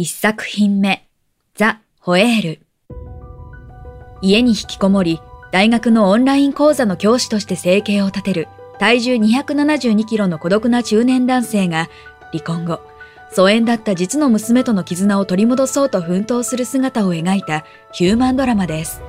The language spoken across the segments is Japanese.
1作品目ザ・ホエール家に引きこもり大学のオンライン講座の教師として生計を立てる体重272キロの孤独な中年男性が離婚後、疎遠だった実の娘との絆を取り戻そうと奮闘する姿を描いたヒューマンドラマです。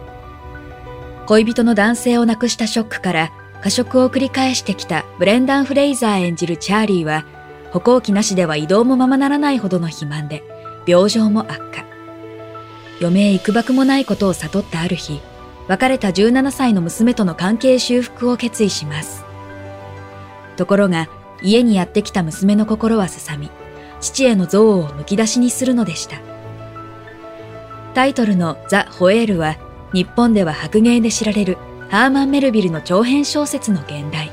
恋人の男性を亡くしたショックから過食を繰り返してきたブレンダン・フレイザー演じるチャーリーは歩行器なしでは移動もままならないほどの肥満で病状も悪化。余命幾ばくもないことを悟ったある日、別れた17歳の娘との関係修復を決意します。ところが、家にやってきた娘の心はすさみ、父への憎悪をむき出しにするのでした。タイトルのザ・ホエールは、日本では白芸で知られるハーマン・メルビルの長編小説の現代。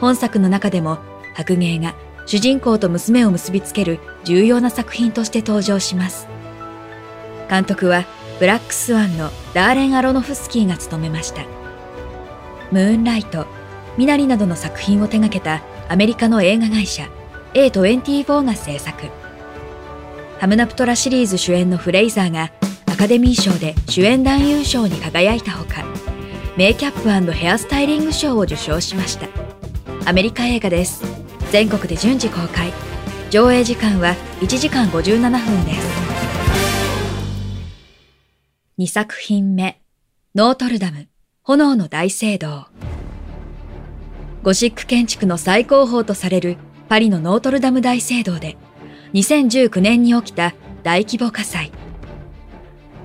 本作の中でも、白芸が主人公と娘を結びつける重要な作品として登場します。監督はブラックスワンのダーレン・アロノフスキーが務めました。ムーンライト、ミナリなどの作品を手掛けたアメリカの映画会社 A24 が制作。ハムナプトラシリーズ主演のフレイザーがアカデミー賞で主演男優賞に輝いたほか、メイキャップヘアスタイリング賞を受賞しました。アメリカ映画です。全国で順次公開。上映時間は1時間57分です。2作品目、ノートルダム、炎の大聖堂。ゴシック建築の最高峰とされるパリのノートルダム大聖堂で、2019年に起きた大規模火災。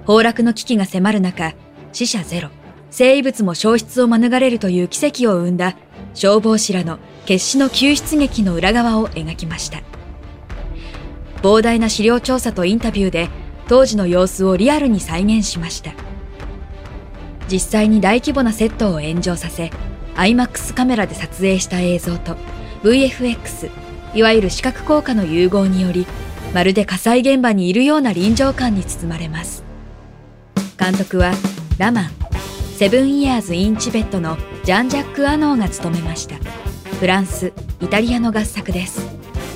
崩落の危機が迫る中、死者ゼロ、生物も消失を免れるという奇跡を生んだ消防士らの決死の救出劇の裏側を描きました。膨大な資料調査とインタビューで当時の様子をリアルに再現しました。実際に大規模なセットを炎上させ、IMAX カメラで撮影した映像と VFX、いわゆる視覚効果の融合により、まるで火災現場にいるような臨場感に包まれます。監督は、ラマン、セブンイヤーズ・イン・チベットのジャン・ジャック・アノーが務めました。フランス、イタリアの合作です。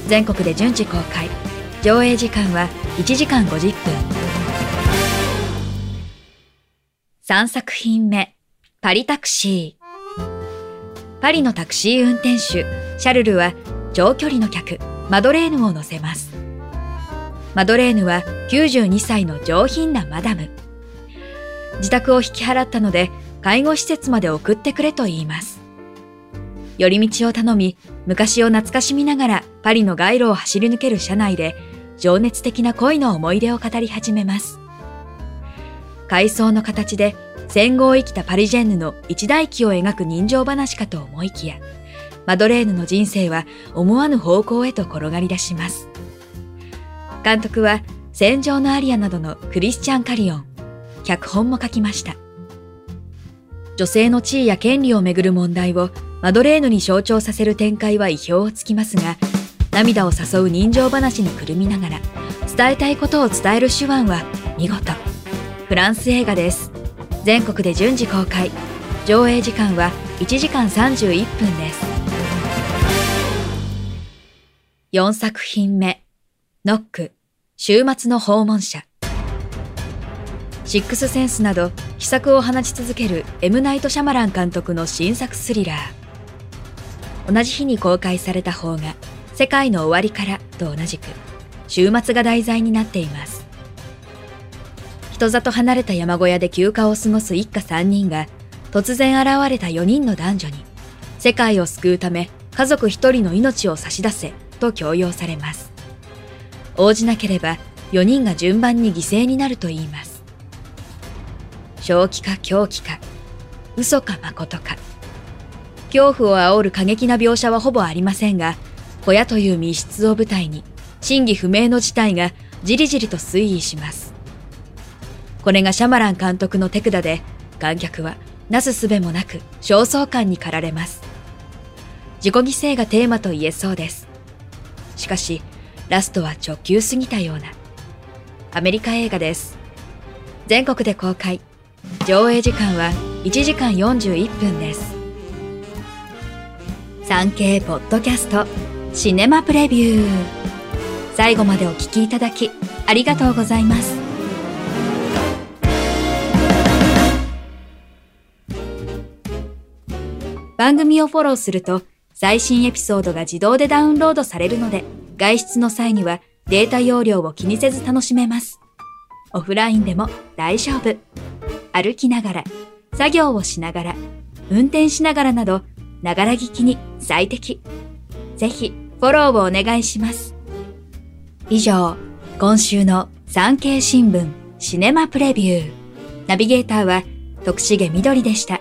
全国で順次公開。上映時間は1時間50分。3作品目、パリタクシー。パリのタクシー運転手、シャルルは長距離の客、マドレーヌを乗せます。マドレーヌは92歳の上品なマダム。自宅を引き払ったので介護施設まで送ってくれと言います。寄り道を頼み、昔を懐かしみながらパリの街路を走り抜ける車内で情熱的な恋の思い出を語り始めます。階層の形で戦後を生きたパリジェンヌの一代記を描く人情話かと思いきや、マドレーヌの人生は思わぬ方向へと転がり出します。監督は戦場のアリアなどのクリスチャン・カリオン、脚本も書きました。女性の地位や権利をめぐる問題をマドレーヌに象徴させる展開は意表をつきますが、涙を誘う人情話にくるみながら伝えたいことを伝える手腕は見事。フランス映画です。全国で順次公開。上映時間は1時間31分です。4作品目。ノック。週末の訪問者。シックスセンスなど秘策を放ち続けるエムナイト・シャマラン監督の新作スリラー同じ日に公開された方が世界の終わりからと同じく、週末が題材になっています。人里離れた山小屋で休暇を過ごす一家3人が、突然現れた4人の男女に、世界を救うため家族1人の命を差し出せと強要されます。応じなければ4人が順番に犠牲になると言います。正気か狂気か、嘘か誠か。恐怖を煽る過激な描写はほぼありませんが、小屋という密室を舞台に、真偽不明の事態がじりじりと推移します。これがシャマラン監督の手札で、観客はなすすべもなく焦燥感に駆られます。自己犠牲がテーマと言えそうです。しかし、ラストは直球すぎたような。アメリカ映画です。全国で公開。上映時間は1時間41分です。産経ポッドキャストシネマプレビュー。最後までお聞きいただきありがとうございます。番組をフォローすると最新エピソードが自動でダウンロードされるので外出の際にはデータ容量を気にせず楽しめます。オフラインでも大丈夫。歩きながら、作業をしながら、運転しながらなど、ながら聞きに最適。ぜひ、フォローをお願いします。以上、今週の産経新聞シネマプレビュー。ナビゲーターは徳重みどりでした。